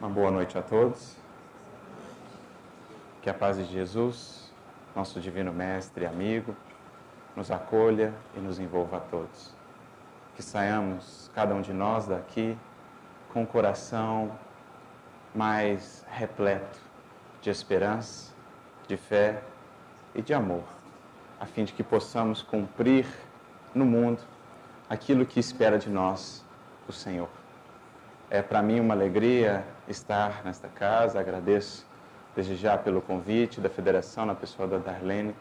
Uma boa noite a todos. Que a paz de Jesus, nosso divino mestre e amigo, nos acolha e nos envolva a todos. Que saiamos, cada um de nós daqui, com o coração mais repleto de esperança, de fé e de amor, a fim de que possamos cumprir no mundo aquilo que espera de nós o Senhor. É para mim uma alegria estar nesta casa. Agradeço desde já pelo convite da Federação, na pessoa da Darlene.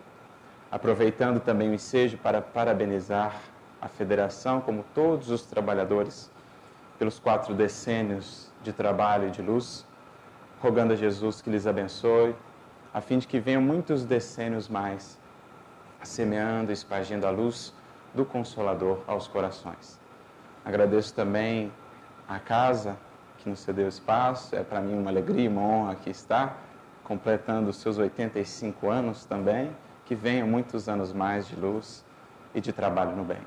Aproveitando também o ensejo para parabenizar a Federação, como todos os trabalhadores, pelos quatro decênios de trabalho e de luz, rogando a Jesus que lhes abençoe, a fim de que venham muitos decênios mais, semeando e espargindo a luz do Consolador aos corações. Agradeço também a casa que nos cedeu espaço. É para mim uma alegria e uma honra aqui estar, completando os seus 85 anos também. Que venham muitos anos mais de luz e de trabalho no bem.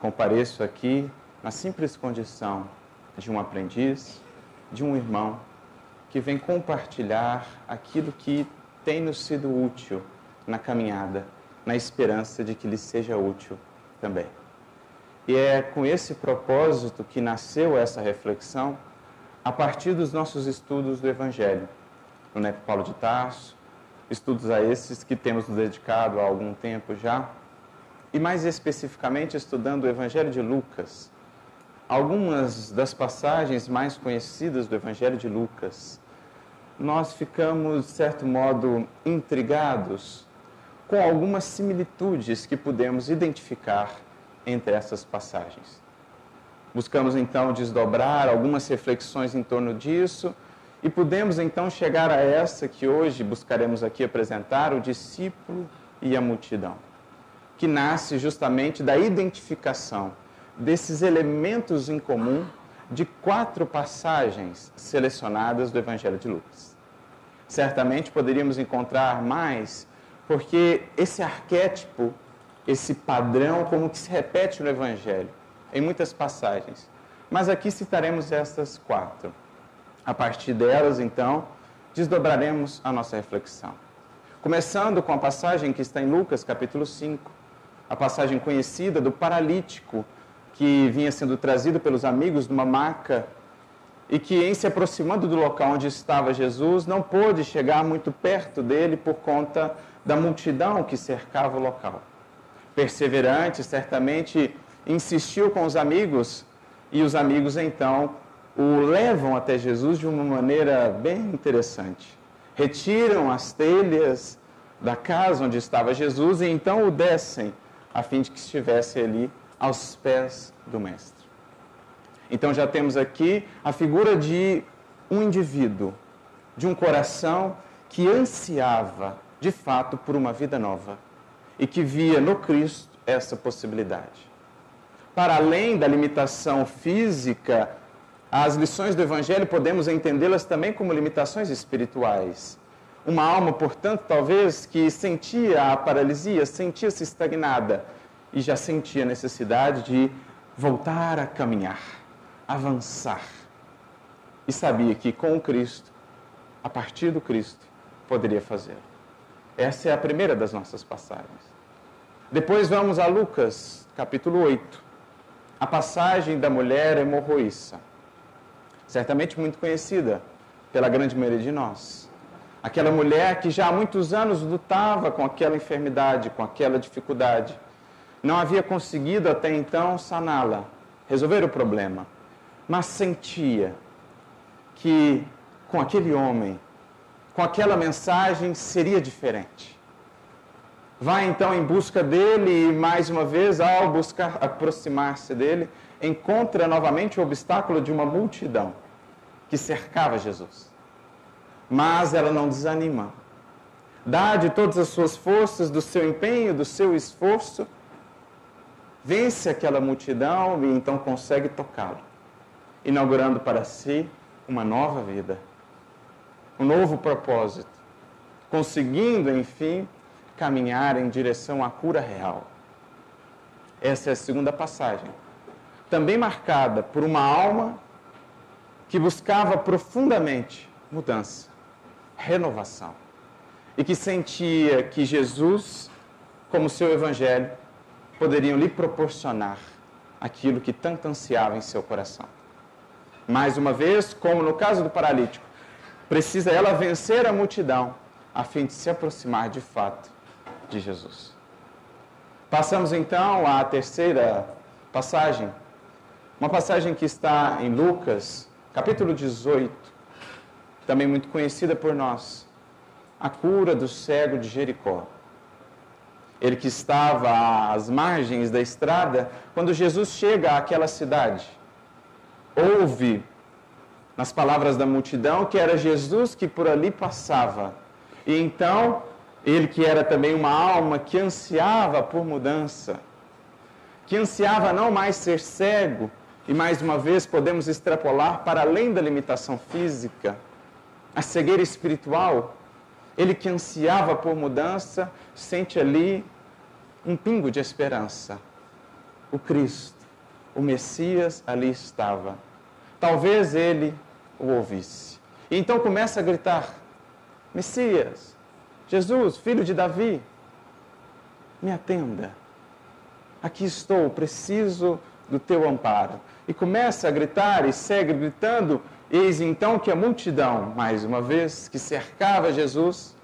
Compareço aqui na simples condição de um aprendiz, de um irmão que vem compartilhar aquilo que tem nos sido útil na caminhada, na esperança de que lhe seja útil também. E é com esse propósito que nasceu essa reflexão a partir dos nossos estudos do Evangelho, no NEP Paulo de Tarso, estudos a esses que temos nos dedicado há algum tempo já, e mais especificamente estudando o Evangelho de Lucas. Algumas das passagens mais conhecidas do Evangelho de Lucas, nós ficamos, de certo modo, intrigados com algumas similitudes que podemos identificar entre essas passagens. Buscamos então desdobrar algumas reflexões em torno disso e podemos então chegar a essa que hoje buscaremos aqui apresentar, o discípulo e a multidão, que nasce justamente da identificação desses elementos em comum de quatro passagens selecionadas do Evangelho de Lucas. Certamente poderíamos encontrar mais, porque esse arquétipo esse padrão como que se repete no Evangelho, em muitas passagens. Mas aqui citaremos estas quatro. A partir delas, então, desdobraremos a nossa reflexão. Começando com a passagem que está em Lucas, capítulo 5, a passagem conhecida do paralítico que vinha sendo trazido pelos amigos numa maca e que, em se aproximando do local onde estava Jesus, não pôde chegar muito perto dele por conta da multidão que cercava o local perseverante, certamente insistiu com os amigos e os amigos então o levam até Jesus de uma maneira bem interessante. Retiram as telhas da casa onde estava Jesus e então o descem a fim de que estivesse ali aos pés do Mestre. Então já temos aqui a figura de um indivíduo, de um coração que ansiava de fato por uma vida nova e que via no Cristo essa possibilidade. Para além da limitação física, as lições do Evangelho podemos entendê-las também como limitações espirituais. Uma alma, portanto, talvez que sentia a paralisia, sentia-se estagnada e já sentia a necessidade de voltar a caminhar, avançar. E sabia que com o Cristo, a partir do Cristo, poderia fazê-lo. Essa é a primeira das nossas passagens. Depois vamos a Lucas, capítulo 8, a passagem da mulher hemorroíça. Certamente muito conhecida pela grande maioria de nós. Aquela mulher que já há muitos anos lutava com aquela enfermidade, com aquela dificuldade. Não havia conseguido até então saná-la, resolver o problema, mas sentia que com aquele homem, com aquela mensagem, seria diferente vai então em busca dele e, mais uma vez, ao buscar aproximar-se dele, encontra novamente o obstáculo de uma multidão que cercava Jesus. Mas ela não desanima. Dá de todas as suas forças, do seu empenho, do seu esforço, vence aquela multidão e então consegue tocá-lo, inaugurando para si uma nova vida, um novo propósito, conseguindo, enfim, caminhar em direção à cura real. Essa é a segunda passagem. Também marcada por uma alma que buscava profundamente mudança, renovação, e que sentia que Jesus, como seu evangelho, poderiam lhe proporcionar aquilo que tanto ansiava em seu coração. Mais uma vez, como no caso do paralítico, precisa ela vencer a multidão a fim de se aproximar de fato de Jesus. Passamos então à terceira passagem, uma passagem que está em Lucas, capítulo 18, também muito conhecida por nós, a cura do cego de Jericó. Ele que estava às margens da estrada, quando Jesus chega àquela cidade, ouve nas palavras da multidão que era Jesus que por ali passava. E então, ele que era também uma alma que ansiava por mudança, que ansiava não mais ser cego, e mais uma vez podemos extrapolar para além da limitação física, a cegueira espiritual. Ele que ansiava por mudança, sente ali um pingo de esperança. O Cristo, o Messias ali estava. Talvez ele o ouvisse. E então começa a gritar: Messias, Jesus, filho de Davi, me atenda. Aqui estou, preciso do teu amparo. E começa a gritar e segue gritando. Eis então que a multidão, mais uma vez, que cercava Jesus,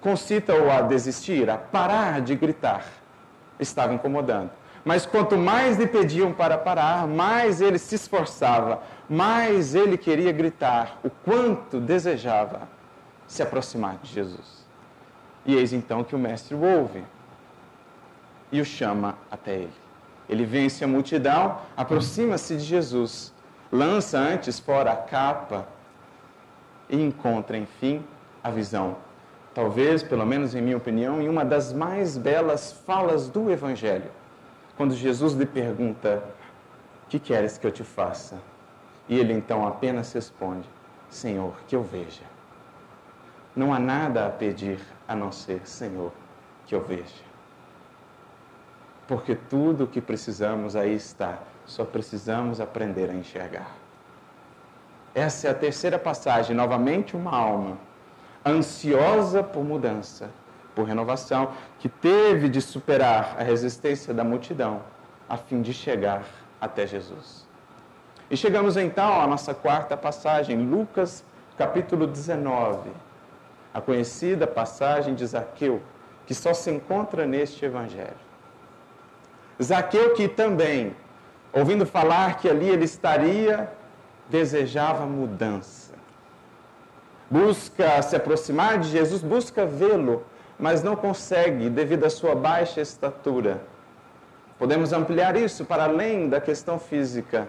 concita-o a desistir, a parar de gritar. Estava incomodando. Mas quanto mais lhe pediam para parar, mais ele se esforçava, mais ele queria gritar o quanto desejava se aproximar de Jesus. E eis então que o mestre o ouve e o chama até ele. Ele vence a multidão, aproxima-se de Jesus, lança antes fora a capa e encontra, enfim, a visão. Talvez, pelo menos em minha opinião, em uma das mais belas falas do Evangelho, quando Jesus lhe pergunta: Que queres que eu te faça? E ele então apenas responde: Senhor, que eu veja. Não há nada a pedir a não ser, Senhor, que eu veja porque tudo o que precisamos aí está, só precisamos aprender a enxergar. Essa é a terceira passagem, novamente uma alma ansiosa por mudança, por renovação, que teve de superar a resistência da multidão a fim de chegar até Jesus. E chegamos então à nossa quarta passagem, Lucas capítulo 19, a conhecida passagem de Zaqueu, que só se encontra neste evangelho. Zaqueu, que também, ouvindo falar que ali ele estaria, desejava mudança. Busca se aproximar de Jesus, busca vê-lo, mas não consegue devido à sua baixa estatura. Podemos ampliar isso para além da questão física,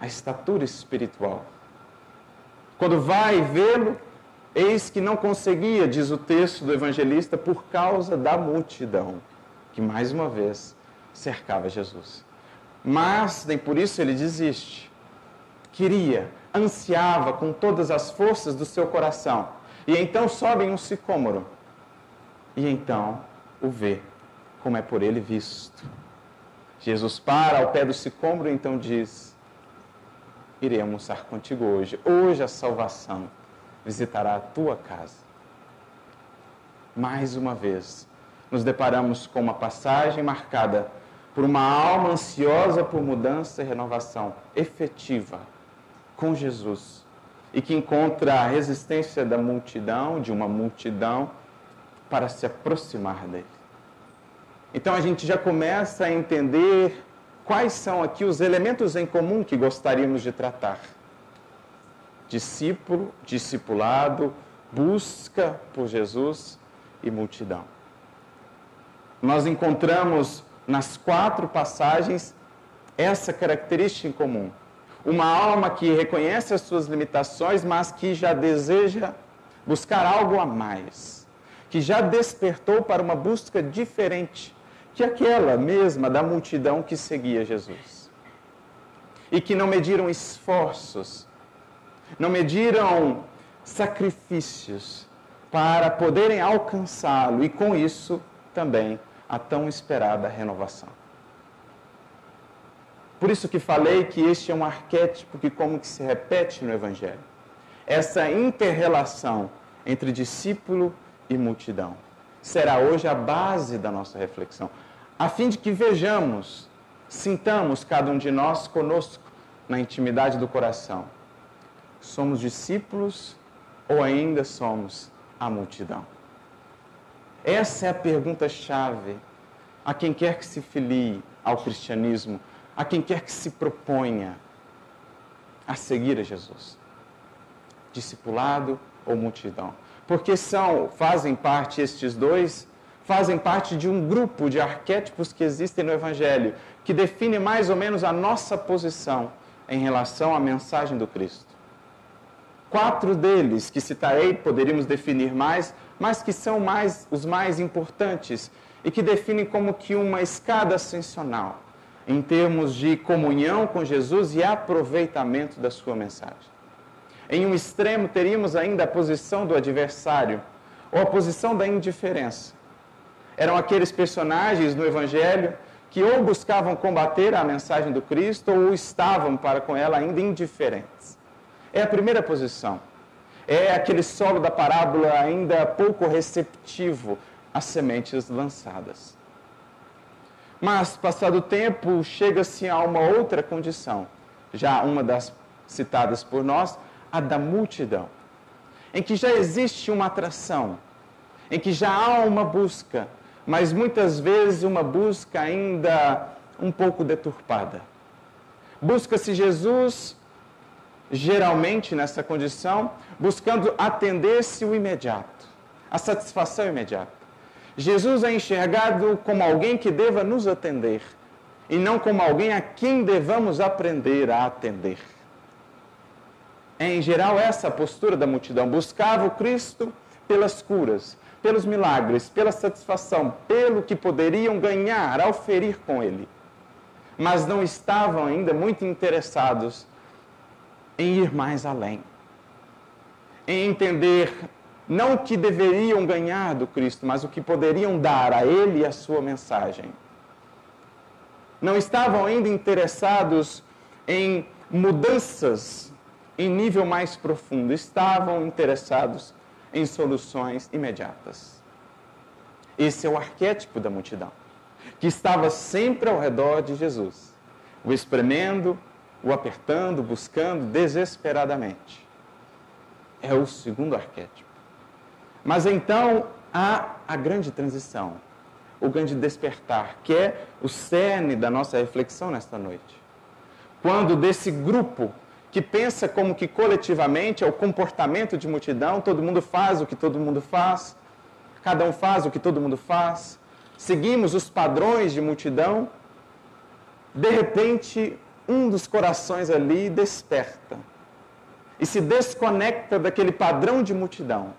a estatura espiritual. Quando vai vê-lo, eis que não conseguia, diz o texto do evangelista, por causa da multidão, que mais uma vez cercava Jesus. Mas nem por isso ele desiste. Queria, ansiava com todas as forças do seu coração. E então sobe em um sicômoro. E então o vê, como é por ele visto. Jesus para ao pé do sicômoro e então diz: Irei almoçar contigo hoje. Hoje a salvação visitará a tua casa. Mais uma vez, nos deparamos com uma passagem marcada por uma alma ansiosa por mudança e renovação efetiva com Jesus e que encontra a resistência da multidão, de uma multidão, para se aproximar dele. Então a gente já começa a entender quais são aqui os elementos em comum que gostaríamos de tratar: discípulo, discipulado, busca por Jesus e multidão. Nós encontramos nas quatro passagens essa característica em comum. Uma alma que reconhece as suas limitações, mas que já deseja buscar algo a mais, que já despertou para uma busca diferente que aquela mesma da multidão que seguia Jesus. E que não mediram esforços, não mediram sacrifícios para poderem alcançá-lo e com isso também a tão esperada renovação. Por isso que falei que este é um arquétipo que como que se repete no Evangelho. Essa interrelação entre discípulo e multidão será hoje a base da nossa reflexão, a fim de que vejamos, sintamos cada um de nós conosco na intimidade do coração. Somos discípulos ou ainda somos a multidão? Essa é a pergunta-chave a quem quer que se filie ao cristianismo, a quem quer que se proponha a seguir a Jesus. Discipulado ou multidão? Porque são, fazem parte estes dois, fazem parte de um grupo de arquétipos que existem no evangelho, que define mais ou menos a nossa posição em relação à mensagem do Cristo. Quatro deles que citarei, poderíamos definir mais, mas que são mais os mais importantes e que definem como que uma escada ascensional em termos de comunhão com Jesus e aproveitamento da sua mensagem. Em um extremo teríamos ainda a posição do adversário ou a posição da indiferença. Eram aqueles personagens no evangelho que ou buscavam combater a mensagem do Cristo ou estavam para com ela ainda indiferentes. É a primeira posição é aquele solo da parábola ainda pouco receptivo às sementes lançadas. Mas, passado o tempo, chega-se a uma outra condição, já uma das citadas por nós, a da multidão, em que já existe uma atração, em que já há uma busca, mas muitas vezes uma busca ainda um pouco deturpada. Busca-se Jesus geralmente nessa condição, buscando atender-se o imediato, a satisfação imediata. Jesus é enxergado como alguém que deva nos atender e não como alguém a quem devamos aprender a atender. Em geral, essa postura da multidão. Buscava o Cristo pelas curas, pelos milagres, pela satisfação, pelo que poderiam ganhar ao ferir com ele. Mas não estavam ainda muito interessados em ir mais além, em entender não o que deveriam ganhar do Cristo, mas o que poderiam dar a Ele e a sua mensagem. Não estavam ainda interessados em mudanças em nível mais profundo, estavam interessados em soluções imediatas. Esse é o arquétipo da multidão, que estava sempre ao redor de Jesus, o espremendo, o apertando, buscando desesperadamente. É o segundo arquétipo. Mas então há a grande transição, o grande despertar, que é o cerne da nossa reflexão nesta noite. Quando desse grupo que pensa como que coletivamente é o comportamento de multidão, todo mundo faz o que todo mundo faz, cada um faz o que todo mundo faz, seguimos os padrões de multidão, de repente um dos corações ali desperta e se desconecta daquele padrão de multidão.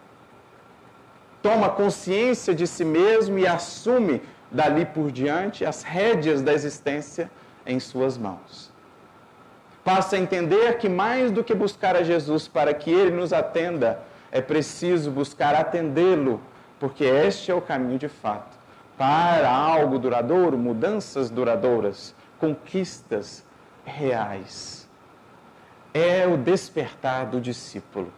Toma consciência de si mesmo e assume dali por diante as rédeas da existência em suas mãos. Passa a entender que mais do que buscar a Jesus para que ele nos atenda, é preciso buscar atendê-lo, porque este é o caminho de fato para algo duradouro, mudanças duradouras, conquistas reais. É o despertar do discípulo,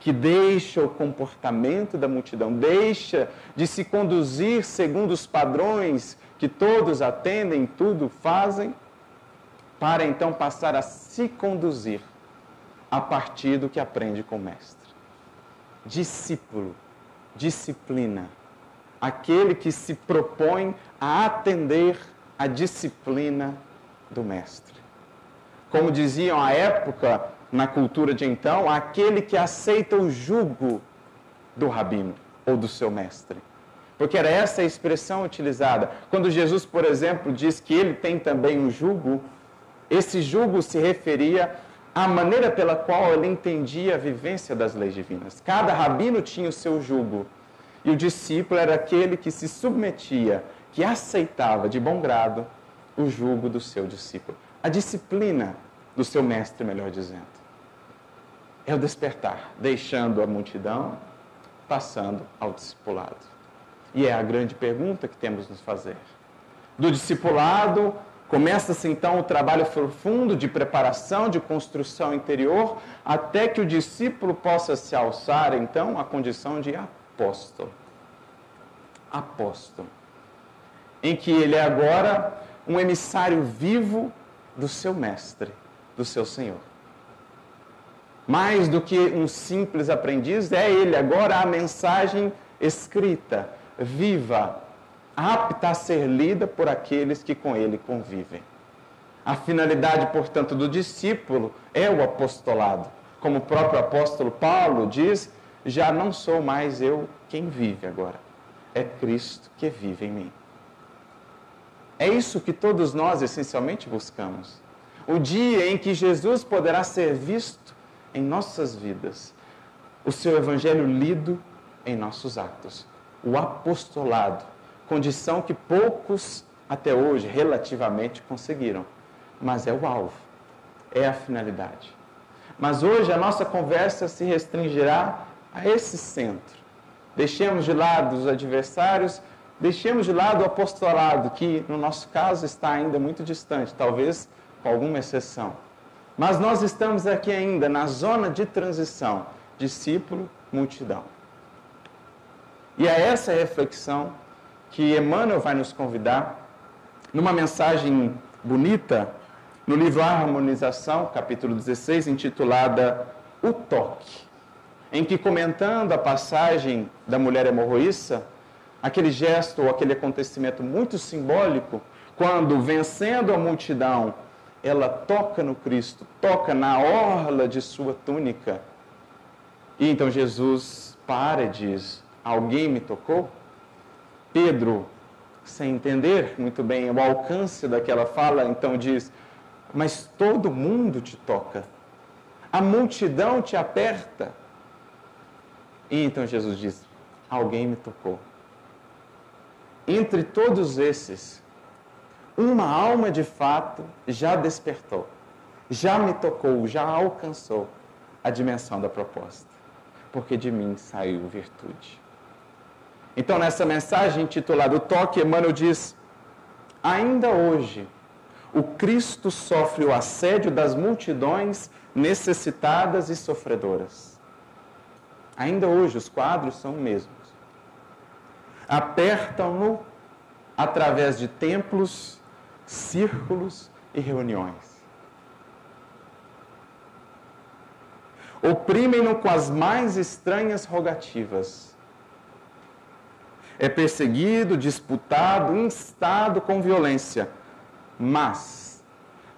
que deixa o comportamento da multidão, deixa de se conduzir segundo os padrões que todos atendem, tudo fazem, para então passar a se conduzir a partir do que aprende com o Mestre. Discípulo, disciplina, aquele que se propõe a atender a disciplina do Mestre. Como diziam à época, na cultura de então, aquele que aceita o jugo do rabino ou do seu mestre. Porque era essa a expressão utilizada. Quando Jesus, por exemplo, diz que ele tem também um jugo, esse jugo se referia à maneira pela qual ele entendia a vivência das leis divinas. Cada rabino tinha o seu jugo. E o discípulo era aquele que se submetia, que aceitava de bom grado o jugo do seu discípulo. A disciplina do seu mestre, melhor dizendo. É o despertar, deixando a multidão, passando ao discipulado. E é a grande pergunta que temos nos fazer. Do discipulado, Começa-se então o trabalho profundo de preparação, de construção interior, até que o discípulo possa se alçar então à condição de apóstolo. Apóstolo. Em que ele é agora um emissário vivo do seu mestre, do seu Senhor. Mais do que um simples aprendiz, é ele agora a mensagem escrita, viva, apta a ser lida por aqueles que com ele convivem. A finalidade, portanto, do discípulo é o apostolado. Como o próprio apóstolo Paulo diz, já não sou mais eu quem vive agora, é Cristo que vive em mim. É isso que todos nós essencialmente buscamos. O dia em que Jesus poderá ser visto em nossas vidas, o seu evangelho lido em nossos atos, o apostolado, condição que poucos até hoje relativamente conseguiram, mas é o alvo, é a finalidade. Mas hoje a nossa conversa se restringirá a esse centro. Deixemos de lado os adversários, deixemos de lado o apostolado, que no nosso caso está ainda muito distante, talvez com alguma exceção. Mas nós estamos aqui ainda na zona de transição, discípulo, multidão. E é essa reflexão que Emmanuel vai nos convidar numa mensagem bonita no livro Harmonização, capítulo 16, intitulada O Toque, em que comentando a passagem da mulher hemorroíça, aquele gesto ou aquele acontecimento muito simbólico, quando vencendo a multidão, ela toca no Cristo, toca na orla de sua túnica. E então Jesus para e diz: Alguém me tocou? Pedro, sem entender muito bem o alcance daquela fala, então diz: Mas todo mundo te toca, a multidão te aperta. E então Jesus diz: Alguém me tocou. Entre todos esses, uma alma de fato já despertou, já me tocou, já alcançou a dimensão da proposta, porque de mim saiu virtude. Então, nessa mensagem intitulada O Toque, Emmanuel diz: Ainda hoje, o Cristo sofre o assédio das multidões necessitadas e sofredoras. Ainda hoje, os quadros são os mesmos. Apertam-no através de templos, círculos e reuniões. Oprimem-no com as mais estranhas rogativas é perseguido, disputado, instado com violência. Mas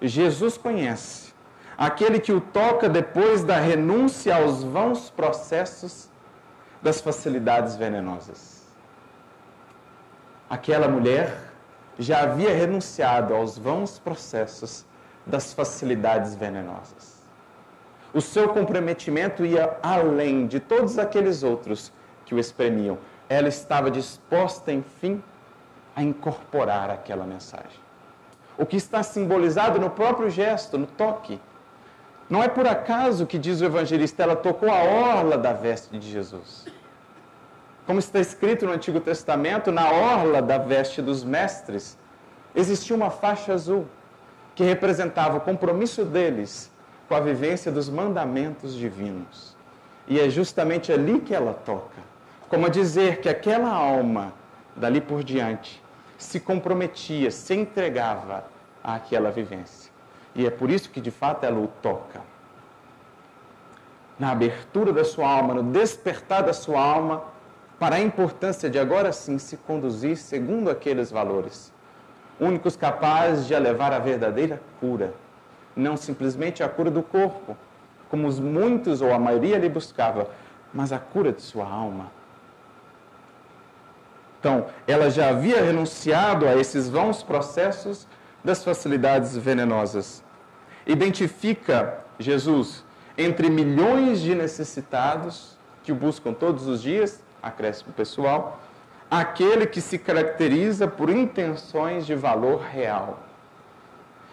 Jesus conhece aquele que o toca depois da renúncia aos vãos processos das facilidades venenosas. Aquela mulher já havia renunciado aos vãos processos das facilidades venenosas. O seu comprometimento ia além de todos aqueles outros que o espremiam ela estava disposta, enfim, a incorporar aquela mensagem. O que está simbolizado no próprio gesto, no toque. Não é por acaso que diz o evangelista, ela tocou a orla da veste de Jesus. Como está escrito no Antigo Testamento, na orla da veste dos mestres, existia uma faixa azul que representava o compromisso deles com a vivência dos mandamentos divinos. E é justamente ali que ela toca como a dizer que aquela alma, dali por diante, se comprometia, se entregava àquela vivência. E é por isso que de fato ela o toca. Na abertura da sua alma, no despertar da sua alma, para a importância de agora sim se conduzir segundo aqueles valores, únicos capazes de a levar à verdadeira cura, não simplesmente a cura do corpo, como os muitos ou a maioria lhe buscava, mas a cura de sua alma então, ela já havia renunciado a esses vãos processos das facilidades venenosas. Identifica Jesus entre milhões de necessitados que o buscam todos os dias, acréscimo pessoal, aquele que se caracteriza por intenções de valor real.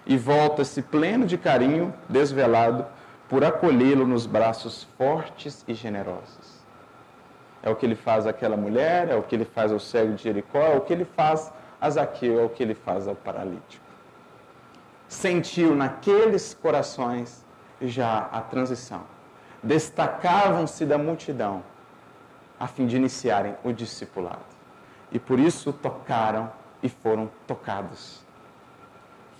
E volta-se pleno de carinho, desvelado, por acolhê-lo nos braços fortes e generosos. É o que ele faz àquela mulher, é o que ele faz ao cego de Jericó, é o que ele faz a Zaqueu, é o que ele faz ao paralítico. sentiu naqueles corações já a transição. Destacavam-se da multidão a fim de iniciarem o discipulado. E por isso tocaram e foram tocados.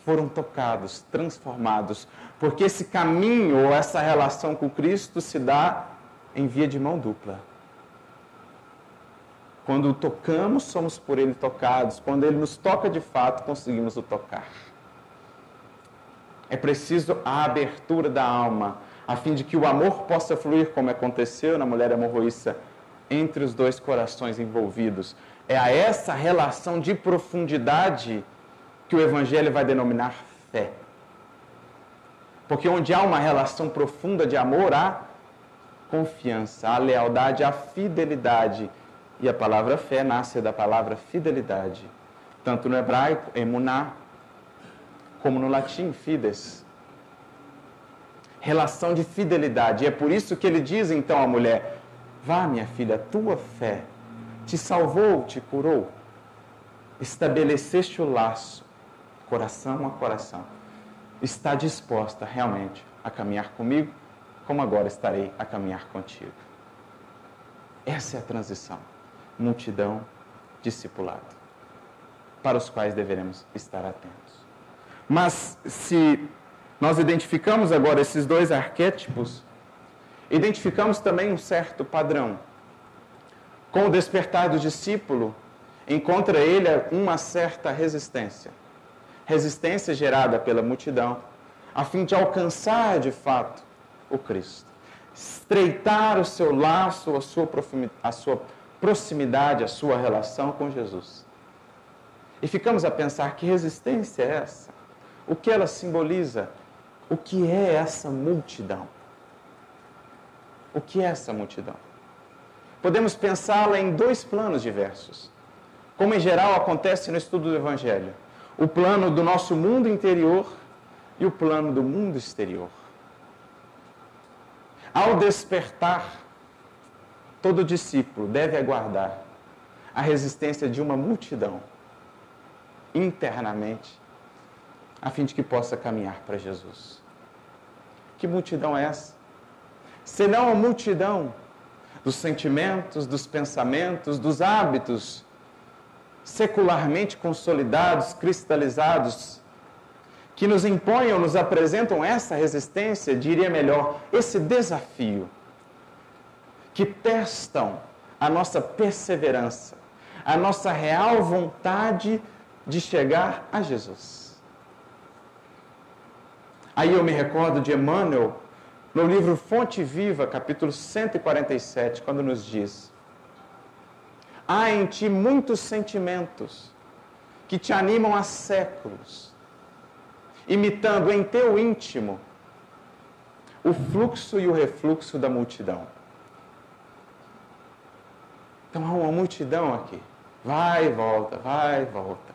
Foram tocados, transformados, porque esse caminho ou essa relação com Cristo se dá em via de mão dupla. Quando tocamos, somos por Ele tocados. Quando Ele nos toca de fato, conseguimos o tocar. É preciso a abertura da alma, a fim de que o amor possa fluir, como aconteceu na mulher amorroíça, entre os dois corações envolvidos. É a essa relação de profundidade que o Evangelho vai denominar fé. Porque onde há uma relação profunda de amor, há confiança, há lealdade, há fidelidade. E a palavra fé nasce da palavra fidelidade. Tanto no hebraico, emuná, como no latim, fides. Relação de fidelidade. E é por isso que ele diz então à mulher: Vá, minha filha, tua fé te salvou, te curou. Estabeleceste o laço, coração a coração. Está disposta realmente a caminhar comigo, como agora estarei a caminhar contigo. Essa é a transição. Multidão, discipulado, para os quais deveremos estar atentos. Mas se nós identificamos agora esses dois arquétipos, identificamos também um certo padrão. Com o despertar do discípulo, encontra ele uma certa resistência. Resistência gerada pela multidão, a fim de alcançar de fato o Cristo. Estreitar o seu laço, a sua, a sua proximidade, a sua relação com Jesus. E ficamos a pensar que resistência é essa? o que ela simboliza, o que é essa multidão. O que é essa multidão? Podemos pensá-la em dois planos diversos, como em geral acontece no estudo do Evangelho: o plano do nosso mundo interior e o plano do mundo exterior. Ao despertar, todo discípulo deve aguardar a resistência de uma multidão internamente a fim de que possa caminhar para Jesus. Que multidão é essa? Senão a multidão dos sentimentos, dos pensamentos, dos hábitos secularmente consolidados, cristalizados, que nos impõem ou nos apresentam essa resistência, diria melhor, esse desafio, que testam a nossa perseverança, a nossa real vontade de chegar a Jesus. Aí eu me recordo de Emmanuel, no livro Fonte Viva, capítulo 147, quando nos diz: Há em ti muitos sentimentos que te animam há séculos, imitando em teu íntimo o fluxo e o refluxo da multidão. Então há uma multidão aqui. Vai e volta, vai e volta.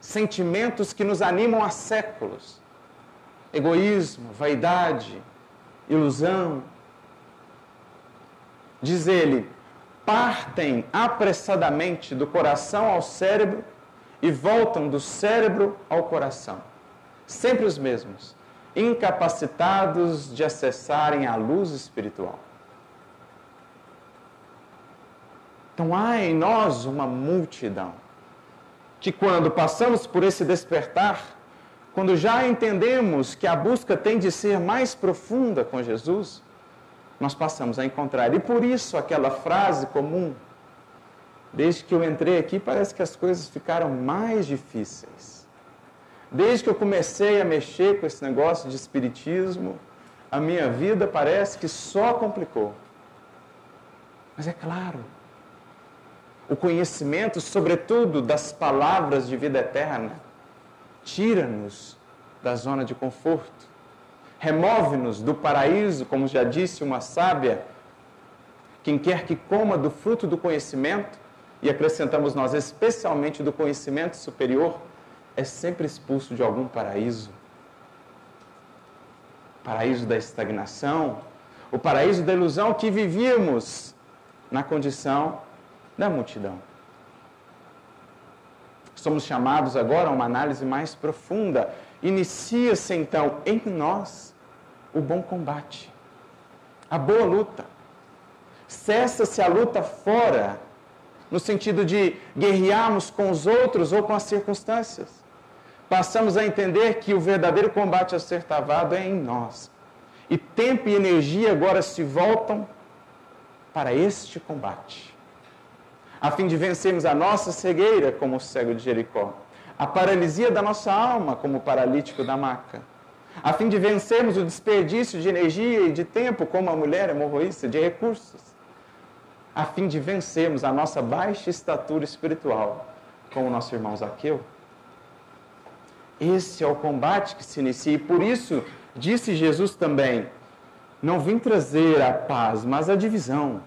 Sentimentos que nos animam há séculos egoísmo, vaidade, ilusão. Diz ele, partem apressadamente do coração ao cérebro e voltam do cérebro ao coração. Sempre os mesmos, incapacitados de acessarem a luz espiritual. Então há em nós uma multidão que, quando passamos por esse despertar, quando já entendemos que a busca tem de ser mais profunda com Jesus, nós passamos a encontrar. E por isso aquela frase comum, desde que eu entrei aqui, parece que as coisas ficaram mais difíceis. Desde que eu comecei a mexer com esse negócio de espiritismo, a minha vida parece que só complicou. Mas é claro, o conhecimento, sobretudo das palavras de vida eterna, tira-nos da zona de conforto, remove-nos do paraíso, como já disse uma sábia. Quem quer que coma do fruto do conhecimento, e acrescentamos nós, especialmente do conhecimento superior, é sempre expulso de algum paraíso. Paraíso da estagnação, o paraíso da ilusão que vivíamos na condição da multidão somos chamados agora a uma análise mais profunda inicia-se então em nós o bom combate, a boa luta. Cessa-se a luta fora, no sentido de guerrearmos com os outros ou com as circunstâncias. Passamos a entender que o verdadeiro combate a ser travado é em nós. E tempo e energia agora se voltam para este combate, a fim de vencermos a nossa cegueira, como o cego de Jericó, a paralisia da nossa alma, como o paralítico da maca, a fim de vencermos o desperdício de energia e de tempo, como a mulher hemorroísta, de recursos, a fim de vencermos a nossa baixa estatura espiritual, como o nosso irmão Zaqueu. Esse é o combate que se inicia, e por isso disse Jesus também: Não vim trazer a paz, mas a divisão,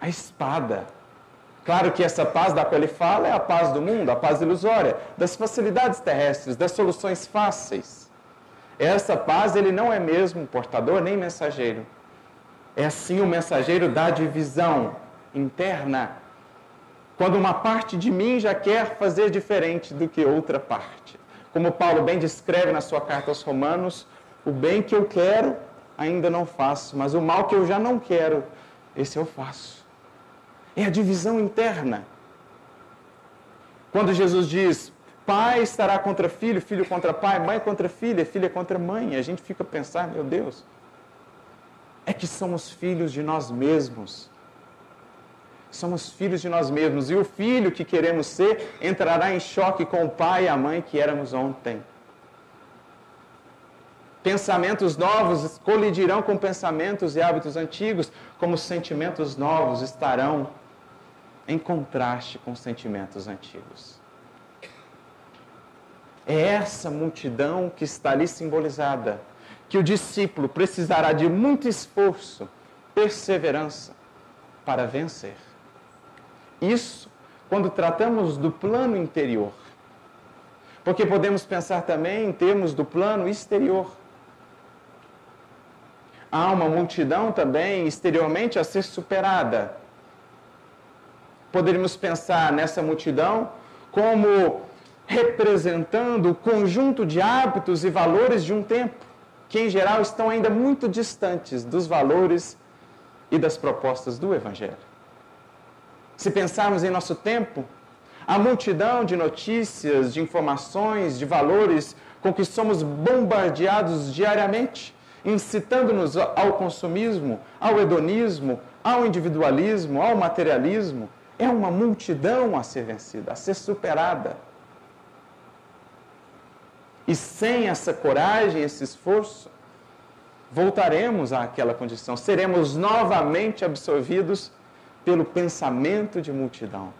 a espada. Claro que essa paz da qual ele fala é a paz do mundo, a paz ilusória, das facilidades terrestres, das soluções fáceis. Essa paz ele não é mesmo portador nem mensageiro. É sim o mensageiro da divisão interna. Quando uma parte de mim já quer fazer diferente do que outra parte. Como Paulo bem descreve na sua carta aos Romanos, o bem que eu quero ainda não faço, mas o mal que eu já não quero, esse eu faço. É a divisão interna. Quando Jesus diz, pai estará contra filho, filho contra pai, mãe contra filha, filha contra mãe, a gente fica a pensar, meu Deus, é que somos filhos de nós mesmos. Somos filhos de nós mesmos. E o filho que queremos ser entrará em choque com o pai e a mãe que éramos ontem. Pensamentos novos colidirão com pensamentos e hábitos antigos, como sentimentos novos estarão em contraste com sentimentos antigos. É essa multidão que está ali simbolizada, que o discípulo precisará de muito esforço, perseverança para vencer. Isso quando tratamos do plano interior. Porque podemos pensar também em termos do plano exterior. Há uma multidão também exteriormente a ser superada poderíamos pensar nessa multidão como representando o conjunto de hábitos e valores de um tempo, que em geral estão ainda muito distantes dos valores e das propostas do Evangelho. Se pensarmos em nosso tempo, a multidão de notícias, de informações, de valores com que somos bombardeados diariamente, incitando-nos ao consumismo, ao hedonismo, ao individualismo, ao materialismo, é uma multidão a ser vencida, a ser superada. E sem essa coragem, esse esforço, voltaremos àquela condição, seremos novamente absorvidos pelo pensamento de multidão,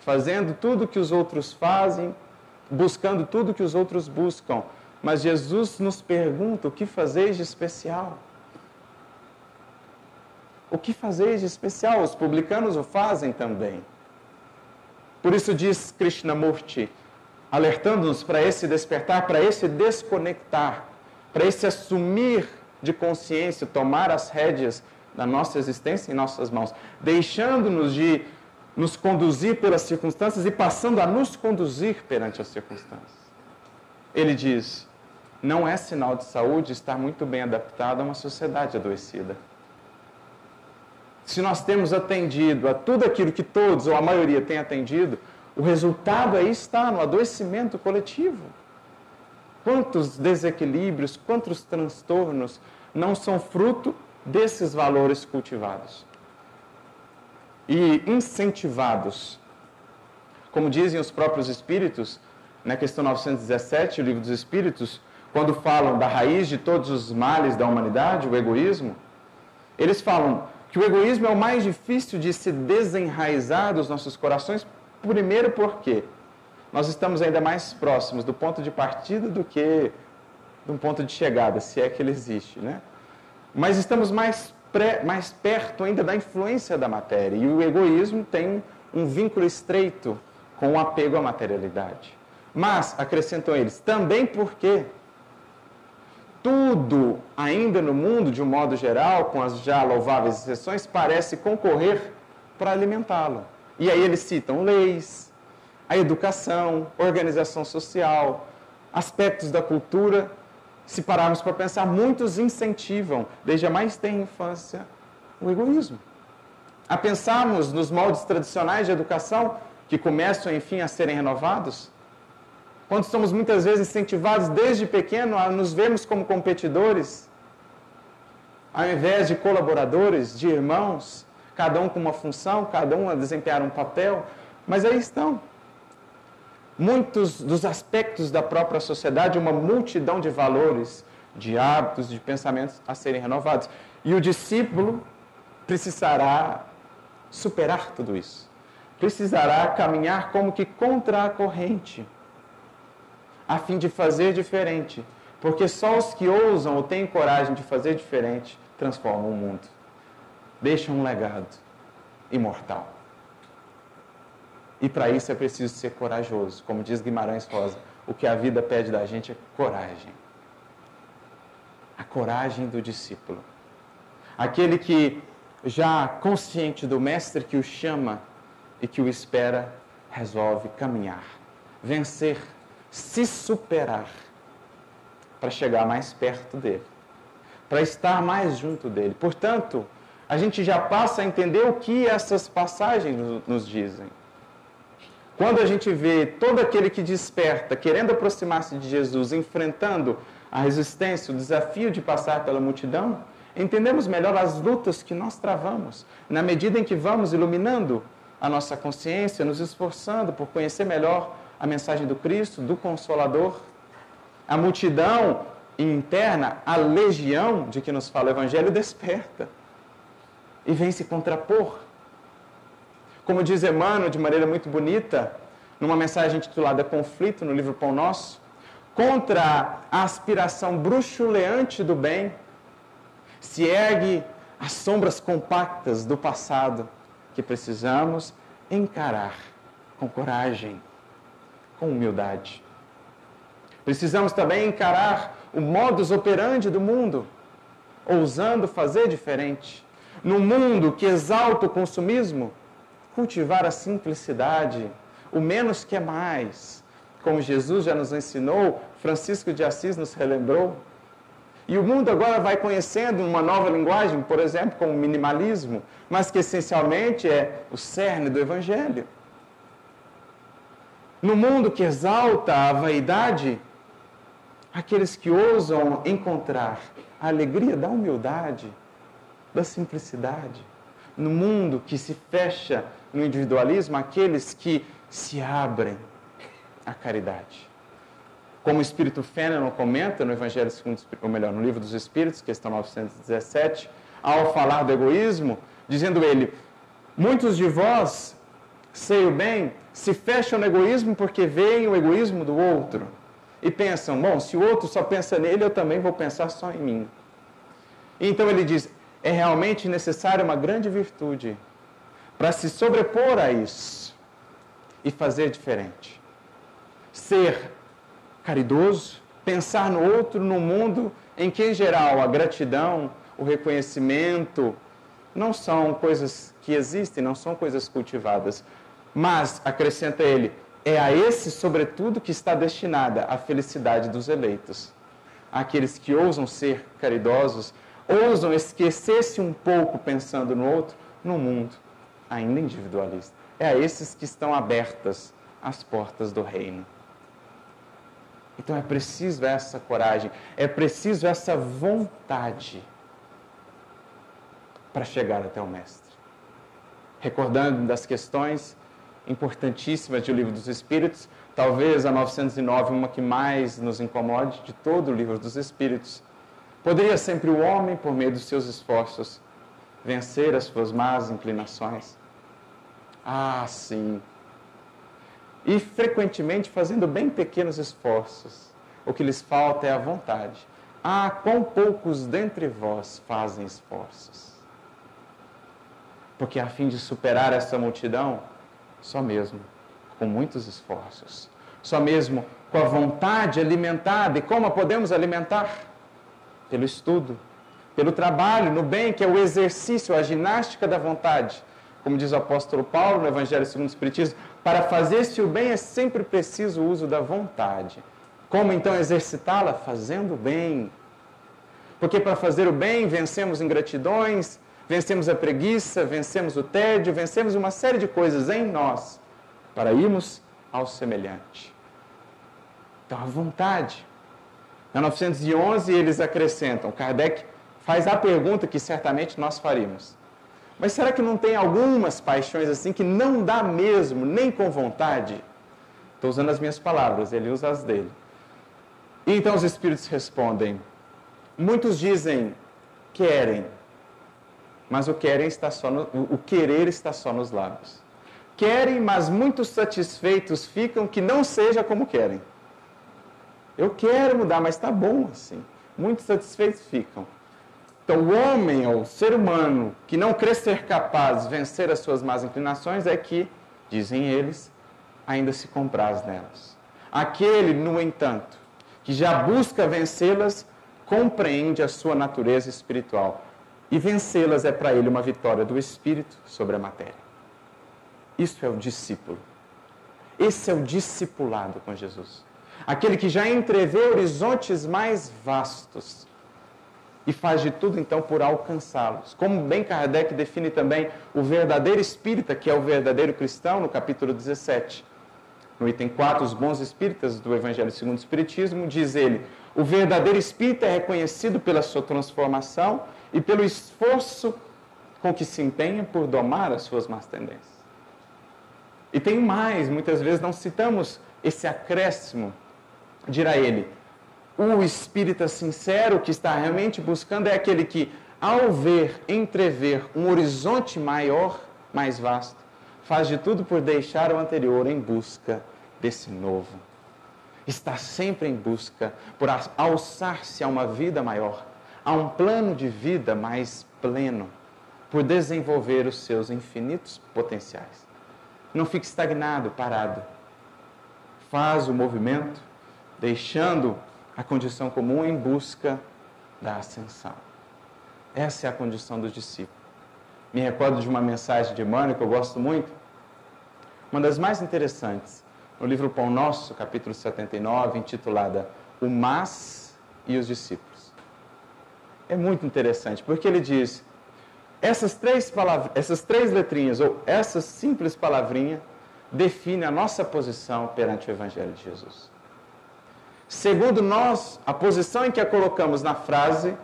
fazendo tudo que os outros fazem, buscando tudo que os outros buscam. Mas Jesus nos pergunta: o que fazeis de especial? O que fazeis de especial? Os publicanos o fazem também. Por isso diz Krishnamurti, alertando-nos para esse despertar, para esse desconectar, para esse assumir de consciência, tomar as rédeas da nossa existência em nossas mãos, deixando-nos de nos conduzir pelas circunstâncias e passando a nos conduzir perante as circunstâncias. Ele diz: não é sinal de saúde estar muito bem adaptado a uma sociedade adoecida se nós temos atendido a tudo aquilo que todos ou a maioria tem atendido, o resultado aí está no adoecimento coletivo. Quantos desequilíbrios, quantos transtornos não são fruto desses valores cultivados e incentivados? Como dizem os próprios espíritos, na questão 917, o livro dos espíritos, quando falam da raiz de todos os males da humanidade, o egoísmo, eles falam que o egoísmo é o mais difícil de se desenraizar dos nossos corações, primeiro porque nós estamos ainda mais próximos do ponto de partida do que do ponto de chegada, se é que ele existe, né? Mas estamos mais, pré, mais perto ainda da influência da matéria, e o egoísmo tem um vínculo estreito com o apego à materialidade. Mas, acrescentam eles, também porque tudo, ainda no mundo, de um modo geral, com as já louváveis exceções, parece concorrer para alimentá-lo. E aí eles citam leis, a educação, organização social, aspectos da cultura, se pararmos para pensar, muitos incentivam, desde a mais tenra infância, o egoísmo. A pensarmos nos moldes tradicionais de educação, que começam, enfim, a serem renovados, quando somos muitas vezes incentivados desde pequeno a nos vermos como competidores, ao invés de colaboradores, de irmãos, cada um com uma função, cada um a desempenhar um papel, mas aí estão. Muitos dos aspectos da própria sociedade, uma multidão de valores, de hábitos, de pensamentos a serem renovados. E o discípulo precisará superar tudo isso. Precisará caminhar como que contra a corrente, a fim de fazer diferente. Porque só os que ousam ou têm coragem de fazer diferente transformam o mundo. Deixam um legado imortal. E para isso é preciso ser corajoso. Como diz Guimarães Rosa, o que a vida pede da gente é coragem. A coragem do discípulo. Aquele que, já consciente do Mestre que o chama e que o espera, resolve caminhar, vencer, se superar para chegar mais perto dele, para estar mais junto dele. Portanto, a gente já passa a entender o que essas passagens nos dizem. Quando a gente vê todo aquele que desperta, querendo aproximar-se de Jesus, enfrentando a resistência, o desafio de passar pela multidão, entendemos melhor as lutas que nós travamos, na medida em que vamos iluminando a nossa consciência, nos esforçando por conhecer melhor a mensagem do Cristo, do Consolador, a multidão interna, a legião de que nos fala o Evangelho, desperta e vem se contrapor. Como diz Emmanuel de maneira muito bonita, numa mensagem titulada Conflito, no livro Pão Nosso, contra a aspiração bruxuleante do bem, se ergue as sombras compactas do passado que precisamos encarar com coragem, com humildade. Precisamos também encarar o modus operandi do mundo, ousando fazer diferente. No mundo que exalta o consumismo, cultivar a simplicidade, o menos que é mais. Como Jesus já nos ensinou, Francisco de Assis nos relembrou. E o mundo agora vai conhecendo uma nova linguagem, por exemplo, como o minimalismo, mas que essencialmente é o cerne do Evangelho. No mundo que exalta a vaidade, aqueles que ousam encontrar a alegria da humildade, da simplicidade. No mundo que se fecha no individualismo, aqueles que se abrem à caridade. Como o Espírito Fênelon comenta no Evangelho segundo, ou melhor, no Livro dos Espíritos, questão 917, ao falar do egoísmo, dizendo ele: Muitos de vós, sei o bem, se fecham no egoísmo porque veem o egoísmo do outro e pensam, bom, se o outro só pensa nele, eu também vou pensar só em mim. Então ele diz: é realmente necessária uma grande virtude para se sobrepor a isso e fazer diferente. Ser caridoso, pensar no outro, no mundo em que, em geral, a gratidão, o reconhecimento não são coisas que existem, não são coisas cultivadas. Mas, acrescenta ele, é a esse, sobretudo, que está destinada a felicidade dos eleitos. Aqueles que ousam ser caridosos, ousam esquecer-se um pouco pensando no outro, no mundo ainda individualista. É a esses que estão abertas as portas do reino. Então é preciso essa coragem, é preciso essa vontade para chegar até o Mestre. Recordando das questões importantíssimas do Livro dos Espíritos, talvez a 909, uma que mais nos incomode de todo o Livro dos Espíritos. Poderia sempre o homem, por meio dos seus esforços, vencer as suas más inclinações? Ah, sim. E frequentemente fazendo bem pequenos esforços. O que lhes falta é a vontade. Ah, quão poucos dentre vós fazem esforços. Porque a fim de superar essa multidão, só mesmo com muitos esforços. Só mesmo com a vontade alimentada. E como a podemos alimentar? Pelo estudo, pelo trabalho no bem, que é o exercício, a ginástica da vontade. Como diz o apóstolo Paulo no Evangelho segundo o Espiritismo, para fazer-se o bem é sempre preciso o uso da vontade. Como então exercitá-la? Fazendo o bem. Porque para fazer o bem vencemos ingratidões, vencemos a preguiça, vencemos o tédio, vencemos uma série de coisas em nós para irmos ao semelhante. Então, a vontade. Na 911, eles acrescentam, Kardec faz a pergunta que certamente nós faríamos. Mas será que não tem algumas paixões assim que não dá mesmo, nem com vontade? Estou usando as minhas palavras, ele usa as dele. E então os espíritos respondem: muitos dizem querem, mas o querem está só no, o querer está só nos lábios. Querem, mas muito satisfeitos ficam que não seja como querem. Eu quero mudar, mas está bom assim. Muito satisfeitos ficam. Então, o homem, ou o ser humano, que não crê ser capaz de vencer as suas más inclinações, é que, dizem eles, ainda se compraz nelas. Aquele, no entanto, que já busca vencê-las, compreende a sua natureza espiritual. E vencê-las é para ele uma vitória do espírito sobre a matéria. Isso é o discípulo. Esse é o discipulado com Jesus. Aquele que já entrevê horizontes mais vastos e faz de tudo então por alcançá-los. Como bem Kardec define também o verdadeiro espírita, que é o verdadeiro cristão, no capítulo 17. No item 4, os bons espíritas do Evangelho segundo o Espiritismo, diz ele: o verdadeiro espírita é reconhecido pela sua transformação e pelo esforço com que se empenha por domar as suas más tendências. E tem mais, muitas vezes não citamos esse acréscimo, dirá ele. O espírita sincero que está realmente buscando é aquele que, ao ver, entrever um horizonte maior, mais vasto, faz de tudo por deixar o anterior em busca desse novo. Está sempre em busca por alçar-se a uma vida maior, a um plano de vida mais pleno, por desenvolver os seus infinitos potenciais. Não fique estagnado, parado. Faz o movimento, deixando a condição comum em busca da ascensão. Essa é a condição do discípulo. Me recordo de uma mensagem de Emmanuel que eu gosto muito, uma das mais interessantes, no livro Pão Nosso, capítulo 79, intitulada O Mas e os Discípulos. É muito interessante, porque ele diz: essas três, palavras, essas três letrinhas, ou essa simples palavrinha, define a nossa posição perante o Evangelho de Jesus. Segundo nós, a posição em que a colocamos na frase,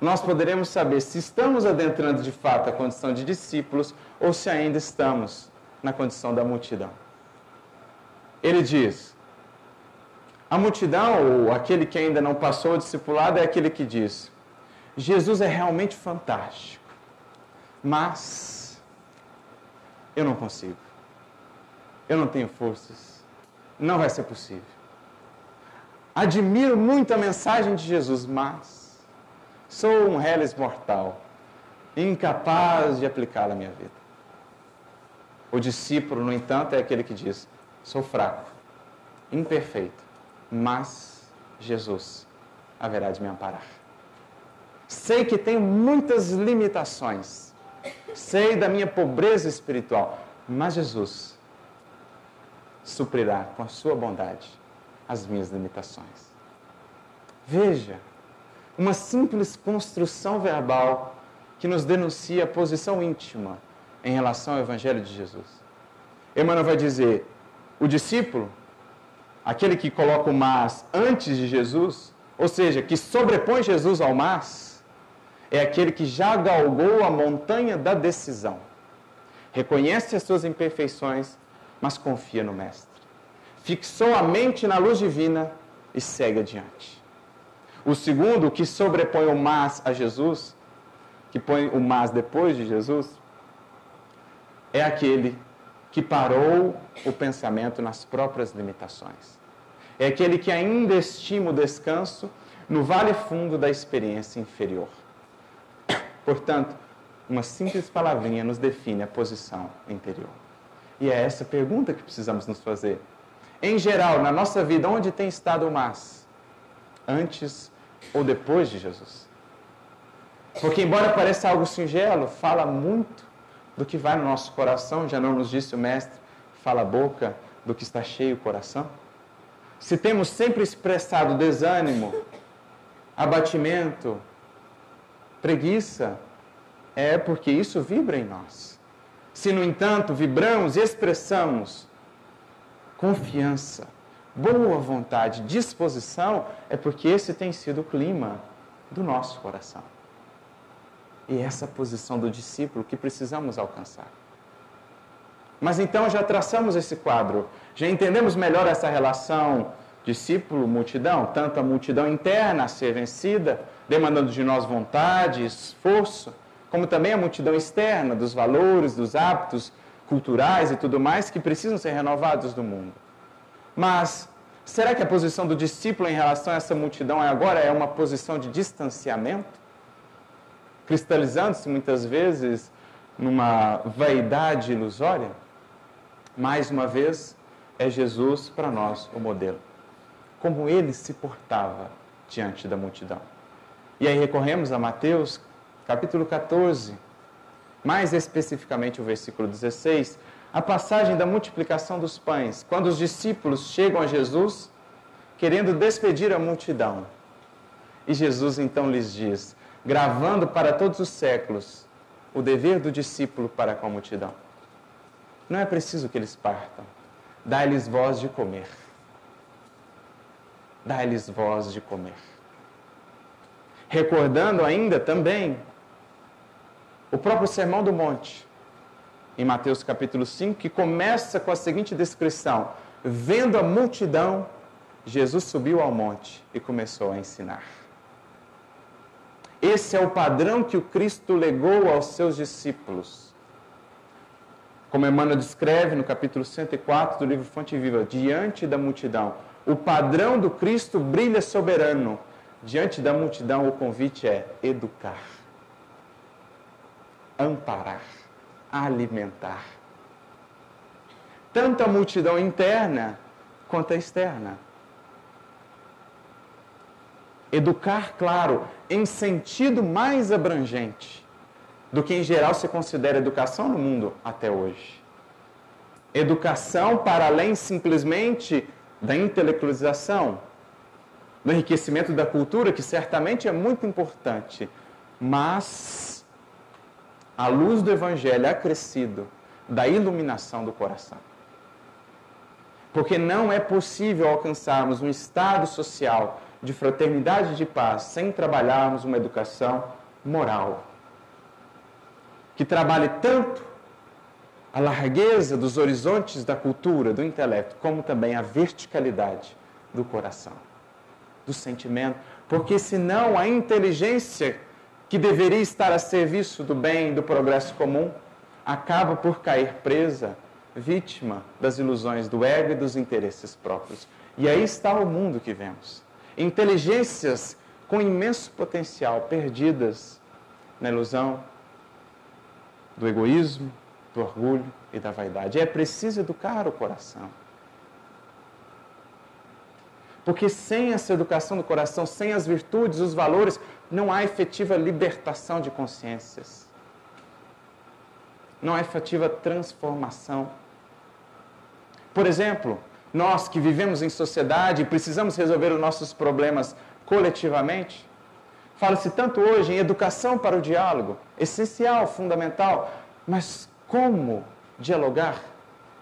nós poderemos saber se estamos adentrando de fato a condição de discípulos ou se ainda estamos na condição da multidão. Ele diz: a multidão, ou aquele que ainda não passou o discipulado, é aquele que diz: Jesus é realmente fantástico, mas eu não consigo, eu não tenho forças, não vai ser possível. Admiro muito a mensagem de Jesus, mas sou um reles mortal, incapaz de aplicá-la à minha vida. O discípulo, no entanto, é aquele que diz: Sou fraco, imperfeito, mas Jesus haverá de me amparar. Sei que tenho muitas limitações, sei da minha pobreza espiritual, mas Jesus suprirá com a sua bondade as minhas limitações. Veja, uma simples construção verbal que nos denuncia a posição íntima em relação ao Evangelho de Jesus. Emmanuel vai dizer: o discípulo, aquele que coloca o mas antes de Jesus, ou seja, que sobrepõe Jesus ao mas, é aquele que já galgou a montanha da decisão. Reconhece as suas imperfeições, mas confia no Mestre. Fixou a mente na luz divina e segue adiante. O segundo, que sobrepõe o mas a Jesus, que põe o mas depois de Jesus, é aquele que parou o pensamento nas próprias limitações. É aquele que ainda estima o descanso no vale fundo da experiência inferior. Portanto, uma simples palavrinha nos define a posição interior. E é essa pergunta que precisamos nos fazer. Em geral, na nossa vida, onde tem estado o mas? Antes ou depois de Jesus? Porque, embora pareça algo singelo, fala muito do que vai no nosso coração, já não nos disse o Mestre, fala a boca do que está cheio o coração? se temos sempre expressado desânimo, abatimento, preguiça, é porque isso vibra em nós. Se, no entanto, vibramos e expressamos confiança, boa vontade, disposição, é porque esse tem sido o clima do nosso coração. E essa posição do discípulo que precisamos alcançar. Mas então já traçamos esse quadro, já entendemos melhor essa relação discípulo-multidão, tanto a multidão interna a ser vencida, demandando de nós vontade, esforço, como também a multidão externa, dos valores, dos hábitos culturais e tudo mais que precisam ser renovados do mundo. Mas será que a posição do discípulo em relação a essa multidão agora é uma posição de distanciamento? Cristalizando-se muitas vezes numa vaidade ilusória? Mais uma vez, é Jesus para nós o modelo. Como ele se portava diante da multidão. E aí recorremos a Mateus, capítulo 14, mais especificamente o versículo 16, a passagem da multiplicação dos pães, quando os discípulos chegam a Jesus querendo despedir a multidão. E Jesus então lhes diz, gravando para todos os séculos o dever do discípulo para com a multidão. Não é preciso que eles partam. Dá-lhes voz de comer. Dá-lhes voz de comer. Recordando ainda também o próprio Sermão do Monte, em Mateus capítulo 5, que começa com a seguinte descrição: Vendo a multidão, Jesus subiu ao monte e começou a ensinar. Esse é o padrão que o Cristo legou aos seus discípulos como Emmanuel descreve no capítulo 104 do livro Fonte Viva, diante da multidão, o padrão do Cristo brilha soberano. Diante da multidão, o convite é educar, amparar, alimentar. Tanto a multidão interna quanto a externa. Educar, claro, em sentido mais abrangente do que em geral se considera educação no mundo até hoje. Educação para além simplesmente da intelectualização, do enriquecimento da cultura, que certamente é muito importante, mas a luz do Evangelho acrescido da iluminação do coração. Porque não é possível alcançarmos um estado social de fraternidade e de paz sem trabalharmos uma educação moral que trabalhe tanto a largueza dos horizontes da cultura, do intelecto, como também a verticalidade do coração, do sentimento, porque senão a inteligência que deveria estar a serviço do bem, do progresso comum, acaba por cair presa, vítima das ilusões do ego e dos interesses próprios. E aí está o mundo que vemos. Inteligências com imenso potencial perdidas na ilusão, do egoísmo, do orgulho e da vaidade. É preciso educar o coração. Porque sem essa educação do coração, sem as virtudes, os valores, não há efetiva libertação de consciências. Não há efetiva transformação. Por exemplo, nós que vivemos em sociedade e precisamos resolver os nossos problemas coletivamente, Fala-se tanto hoje em educação para o diálogo, essencial, fundamental, mas como dialogar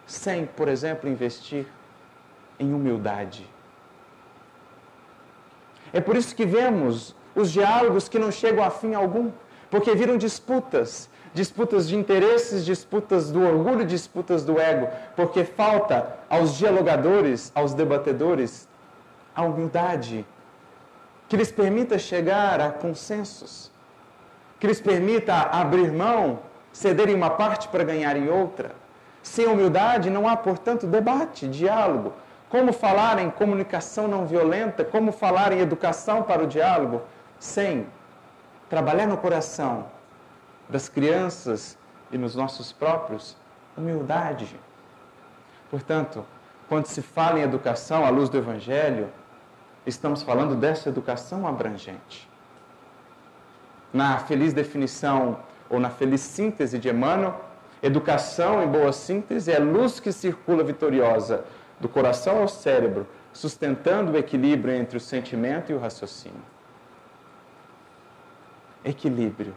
sem, por exemplo, investir em humildade? É por isso que vemos os diálogos que não chegam a fim algum, porque viram disputas, disputas de interesses, disputas do orgulho, disputas do ego, porque falta aos dialogadores, aos debatedores, a humildade, que lhes permita chegar a consensos, que lhes permita abrir mão, cederem uma parte para ganharem outra. Sem humildade não há, portanto, debate, diálogo. Como falar em comunicação não violenta, como falar em educação para o diálogo, sem trabalhar no coração das crianças e nos nossos próprios humildade. Portanto, quando se fala em educação à luz do Evangelho, estamos falando dessa educação abrangente. Na feliz definição ou na feliz síntese de Emmanuel, educação em boa síntese é luz que circula vitoriosa do coração ao cérebro, sustentando o equilíbrio entre o sentimento e o raciocínio. Equilíbrio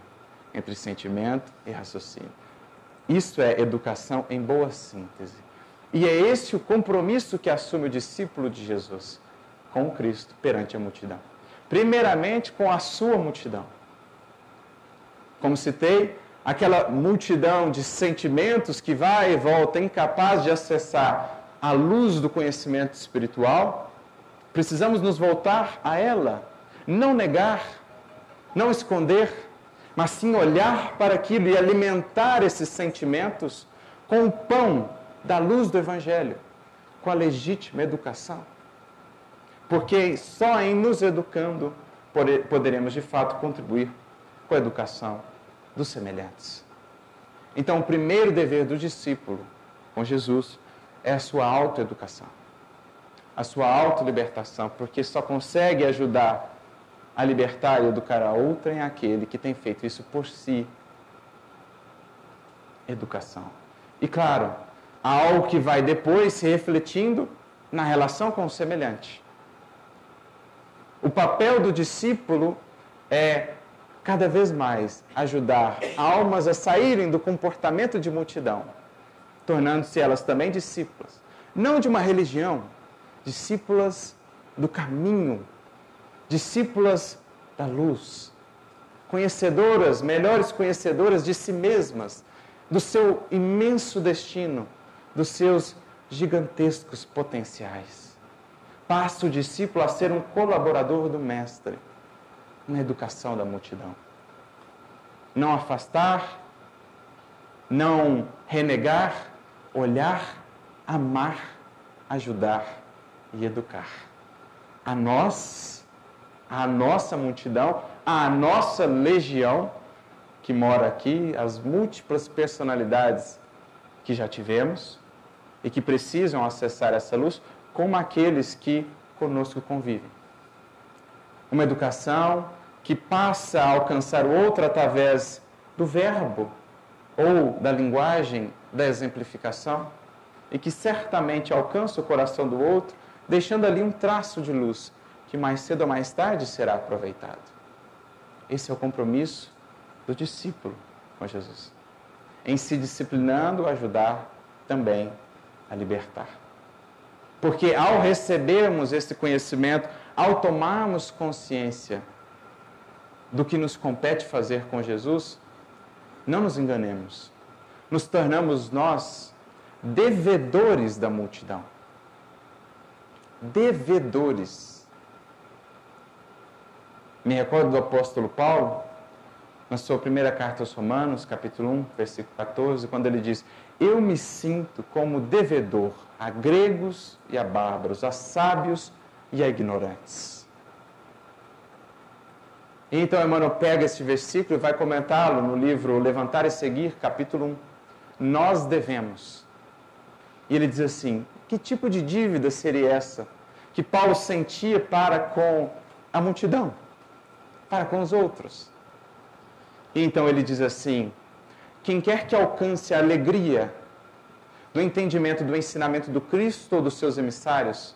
entre sentimento e raciocínio. Isso é educação em boa síntese. E é esse o compromisso que assume o discípulo de Jesus com Cristo perante a multidão. Primeiramente com a sua multidão. Como citei, aquela multidão de sentimentos que vai e volta, incapaz de acessar a luz do conhecimento espiritual, precisamos nos voltar a ela, não negar, não esconder, mas sim olhar para aquilo e alimentar esses sentimentos com o pão da luz do Evangelho, com a legítima educação. Porque só em nos educando poderemos de fato contribuir com a educação dos semelhantes. Então, o primeiro dever do discípulo com Jesus é a sua autoeducação, a sua autolibertação, porque só consegue ajudar a libertar e educar a outra em aquele que tem feito isso por si. Educação. E claro, há algo que vai depois se refletindo na relação com o semelhante. O papel do discípulo é cada vez mais ajudar almas a saírem do comportamento de multidão tornando-se elas também discípulas, não de uma religião, discípulas do caminho, discípulas da luz, conhecedoras, melhores conhecedoras de si mesmas, do seu imenso destino, dos seus gigantescos potenciais. Passa o discípulo a ser um colaborador do Mestre na educação da multidão. Não afastar, não renegar, olhar, amar, ajudar e educar. A nós, a nossa multidão, a nossa legião que mora aqui, as múltiplas personalidades que já tivemos e que precisam acessar essa luz, como aqueles que conosco convivem. Uma educação que passa a alcançar o outro através do verbo ou da linguagem da exemplificação e que certamente alcança o coração do outro, deixando ali um traço de luz que mais cedo ou mais tarde será aproveitado. Esse é o compromisso do discípulo com Jesus. Em se disciplinando, ajudar também a libertar. Porque ao recebermos esse conhecimento, ao tomarmos consciência do que nos compete fazer com Jesus, não nos enganemos nos tornamos nós devedores da multidão. Devedores. Me recordo do apóstolo Paulo, na sua primeira carta aos Romanos, capítulo 1, versículo 14, quando ele diz: Eu me sinto como devedor a gregos e a bárbaros, a sábios e a ignorantes. Então Emmanuel pega esse versículo e vai comentá-lo no livro Levantar e Seguir, capítulo 1 nós devemos. E ele diz assim: que tipo de dívida seria essa que Paulo sentia para com a multidão, para com os outros? E então ele diz assim: quem quer que alcance a alegria do entendimento do ensinamento do Cristo ou dos seus emissários,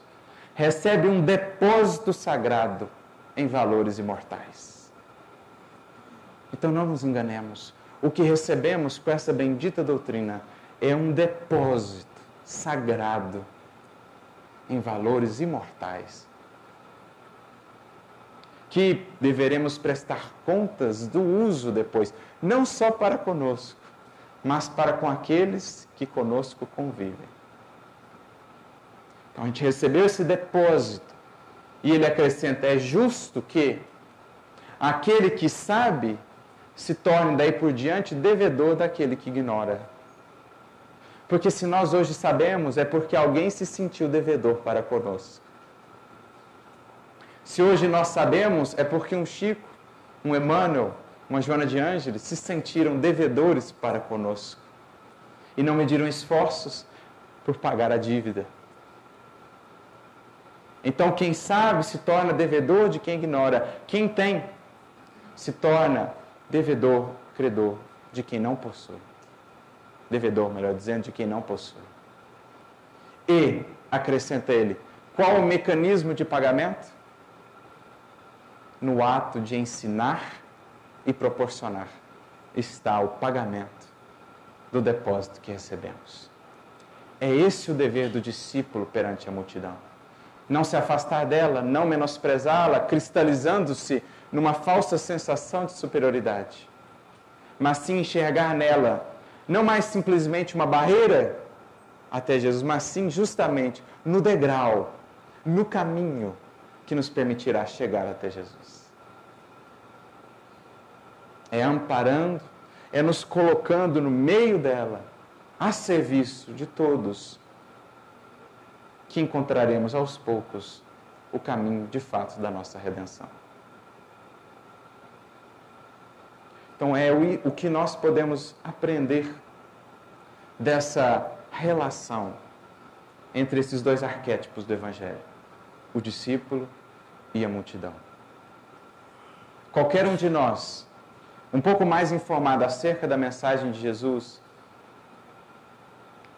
recebe um depósito sagrado em valores imortais. Então não nos enganemos o que recebemos com essa bendita doutrina é um depósito sagrado em valores imortais. Que deveremos prestar contas do uso depois, não só para conosco, mas para com aqueles que conosco convivem. Então a gente recebeu esse depósito e ele acrescenta: é justo que aquele que sabe se torne daí por diante devedor daquele que ignora. Porque se nós hoje sabemos, é porque alguém se sentiu devedor para conosco. Se hoje nós sabemos, é porque um Chico, um Emmanuel, uma Joana de Ângeles se sentiram devedores para conosco e não mediram esforços por pagar a dívida. Então, quem sabe se torna devedor de quem ignora. Quem tem se torna devedor, credor de quem não possui. Devedor, melhor dizendo, de quem não possui. E, acrescenta ele, Qual o mecanismo de pagamento? No ato de ensinar e proporcionar está o pagamento do depósito que recebemos. É esse o dever do discípulo perante a multidão. Não se afastar dela, não menosprezá-la, cristalizando-se numa falsa sensação de superioridade, mas sim enxergar nela não mais simplesmente uma barreira até Jesus, mas sim justamente no degrau, no caminho que nos permitirá chegar até Jesus. É amparando, é nos colocando no meio dela, a serviço de todos, que encontraremos aos poucos o caminho de fato da nossa redenção. Então, é o que nós podemos aprender dessa relação entre esses dois arquétipos do Evangelho: o discípulo e a multidão. Qualquer um de nós, um pouco mais informado acerca da mensagem de Jesus,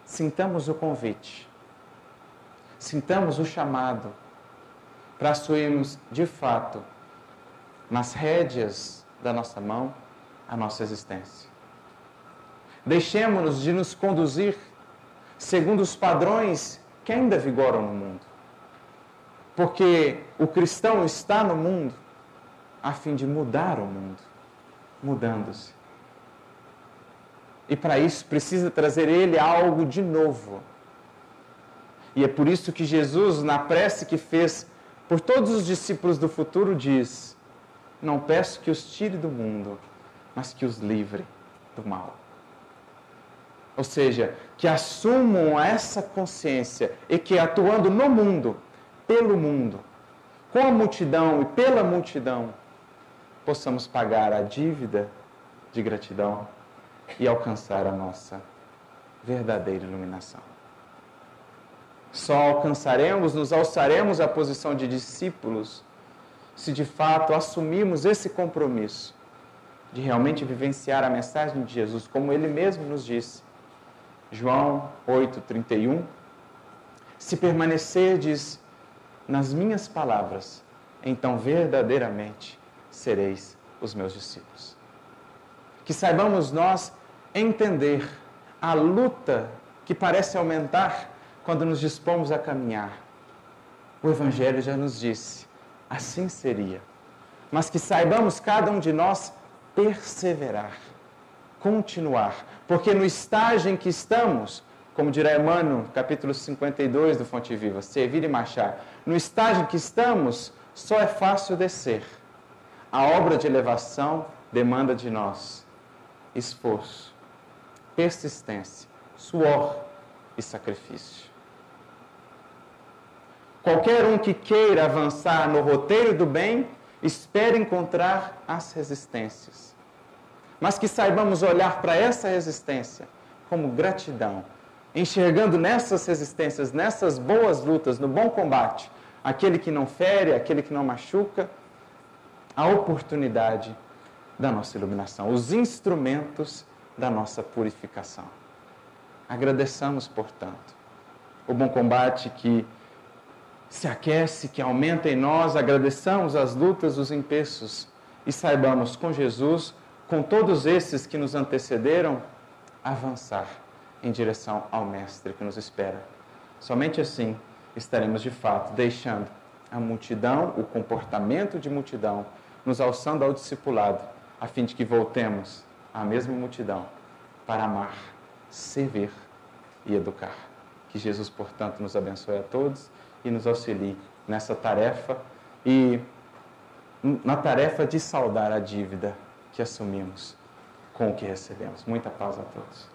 sintamos o convite, sintamos o chamado para assumirmos de fato nas rédeas da nossa mão a nossa existência. Deixemos-nos de nos conduzir segundo os padrões que ainda vigoram no mundo. Porque o cristão está no mundo a fim de mudar o mundo, mudando-se. E para isso precisa trazer ele algo de novo. E é por isso que Jesus, na prece que fez por todos os discípulos do futuro, diz: Não peço que os tire do mundo, mas que os livre do mal. Ou seja, que assumam essa consciência e que atuando no mundo, pelo mundo, com a multidão e pela multidão, possamos pagar a dívida de gratidão e alcançar a nossa verdadeira iluminação. Só alcançaremos, nos alçaremos à posição de discípulos se de fato assumirmos esse compromisso de realmente vivenciar a mensagem de Jesus, como ele mesmo nos disse. João 8:31 Se permanecerdes nas minhas palavras, então verdadeiramente sereis os meus discípulos. Que saibamos nós entender a luta que parece aumentar quando nos dispomos a caminhar. O Evangelho já nos disse, assim seria. Mas que saibamos cada um de nós perseverar, continuar, porque no estágio em que estamos, como dirá Emmanuel, capítulo 52 do Fonte Viva, servir e marchar, no estágio que estamos, só é fácil descer. A obra de elevação demanda de nós esforço, persistência, suor e sacrifício. Qualquer um que queira avançar no roteiro do bem espera encontrar as resistências. Mas que saibamos olhar para essa resistência como gratidão, enxergando nessas resistências, nessas boas lutas, no bom combate, aquele que não fere, aquele que não machuca, a oportunidade da nossa iluminação, os instrumentos da nossa purificação. Agradeçamos, portanto, o bom combate que se aquece, que aumenta em nós, agradeçamos as lutas, os empeços e saibamos com Jesus, com todos esses que nos antecederam, avançar em direção ao Mestre que nos espera. Somente assim estaremos de fato deixando a multidão, o comportamento de multidão, nos alçando ao discipulado, a fim de que voltemos à mesma multidão para amar, servir e educar. Que Jesus, portanto, nos abençoe a todos e nos auxilie nessa tarefa e na tarefa de saldar a dívida que assumimos com o que recebemos. Muita paz a todos.